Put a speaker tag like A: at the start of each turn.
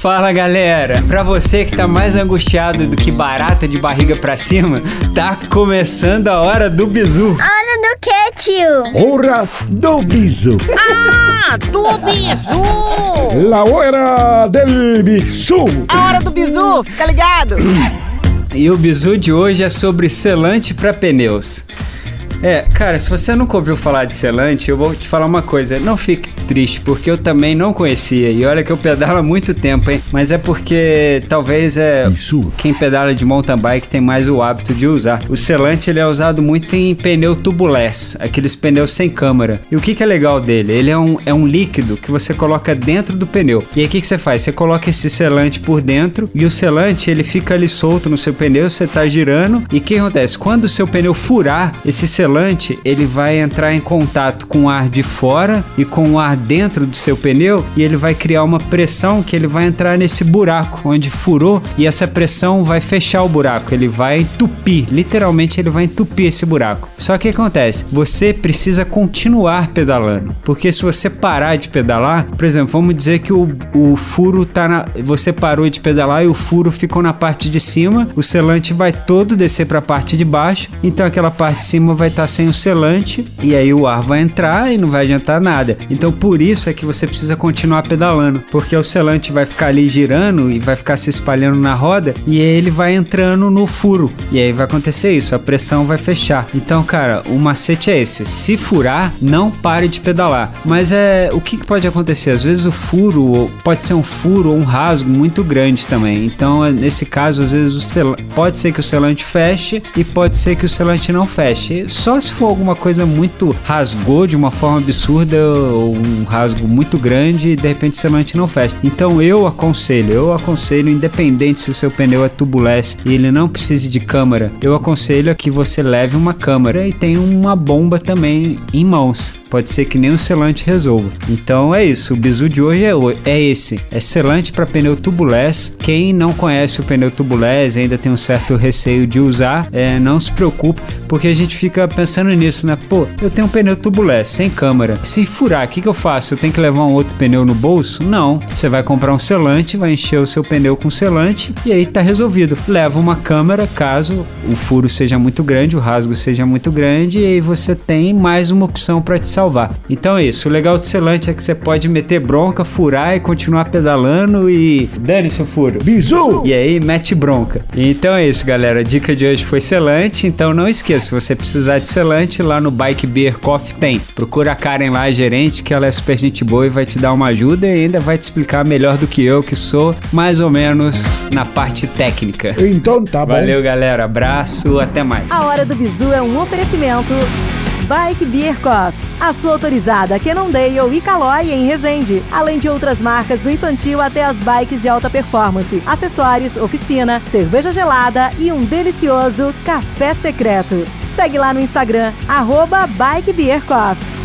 A: Fala galera, pra você que tá mais angustiado do que barata de barriga pra cima, tá começando a hora do bizu.
B: Hora do que, tio?
C: Hora do bizu.
D: Ah, do bizu!
C: La hora del bizu.
D: A hora do bizu, fica ligado!
A: E o bizu de hoje é sobre selante pra pneus. É, cara, se você nunca ouviu falar de selante, eu vou te falar uma coisa. Não fique triste, porque eu também não conhecia. E olha que eu pedalo há muito tempo, hein? Mas é porque talvez é
C: Isso.
A: quem pedala de mountain bike tem mais o hábito de usar. O selante ele é usado muito em pneu tubuless, aqueles pneus sem câmara. E o que, que é legal dele? Ele é um, é um líquido que você coloca dentro do pneu. E aí o que, que você faz? Você coloca esse selante por dentro e o selante ele fica ali solto no seu pneu, você tá girando. E o que acontece? Quando o seu pneu furar, esse selante ele vai entrar em contato com o ar de fora e com o ar dentro do seu pneu e ele vai criar uma pressão que ele vai entrar nesse buraco onde furou e essa pressão vai fechar o buraco, ele vai entupir, literalmente ele vai entupir esse buraco. Só que acontece? Você precisa continuar pedalando, porque se você parar de pedalar, por exemplo, vamos dizer que o, o furo tá na. Você parou de pedalar e o furo ficou na parte de cima, o selante vai todo descer para a parte de baixo, então aquela parte de cima vai estar sem o selante e aí o ar vai entrar e não vai adiantar nada. Então por isso é que você precisa continuar pedalando, porque o selante vai ficar ali girando e vai ficar se espalhando na roda e aí ele vai entrando no furo. E aí vai acontecer isso, a pressão vai fechar. Então, cara, o macete é esse: se furar, não pare de pedalar. Mas é o que, que pode acontecer? Às vezes o furo pode ser um furo ou um rasgo muito grande também. Então, é, nesse caso, às vezes o sel... pode ser que o selante feche e pode ser que o selante não feche. Só se for alguma coisa muito rasgou de uma forma absurda ou um rasgo muito grande e de repente o selante não fecha. Então eu aconselho, eu aconselho, independente se o seu pneu é tubuless e ele não precise de câmara, eu aconselho a que você leve uma câmara e tenha uma bomba também em mãos. Pode ser que nem o selante resolva. Então é isso, o bizu de hoje é, é esse. É selante para pneu tubuless. Quem não conhece o pneu tubuless ainda tem um certo receio de usar, é, não se preocupe, porque a gente fica pensando nisso, né? Pô, eu tenho um pneu tubuless sem câmara. Se furar, o que, que eu faço? Eu tenho que levar um outro pneu no bolso? Não. Você vai comprar um selante, vai encher o seu pneu com selante e aí tá resolvido. Leva uma câmera caso o furo seja muito grande, o rasgo seja muito grande e aí você tem mais uma opção para te salvar. Então é isso. O legal do selante é que você pode meter bronca, furar e continuar pedalando e dane seu furo.
C: Bizu.
A: E aí, mete bronca. Então é isso, galera. A dica de hoje foi selante. Então não esqueça, se você precisar de selante, lá no Bike Beer Coffee tem. Procura a Karen lá, a gerente, que ela é super gente boa e vai te dar uma ajuda e ainda vai te explicar melhor do que eu, que sou mais ou menos na parte técnica.
C: Então tá bom.
A: Valeu, galera. Abraço, até mais.
E: A Hora do Bizu é um oferecimento Bike Beer Coffee, a sua autorizada Cannondale e Caloi em Resende, além de outras marcas do infantil até as bikes de alta performance, acessórios, oficina, cerveja gelada e um delicioso café secreto. Segue lá no Instagram, arroba Bike Beer Coffee.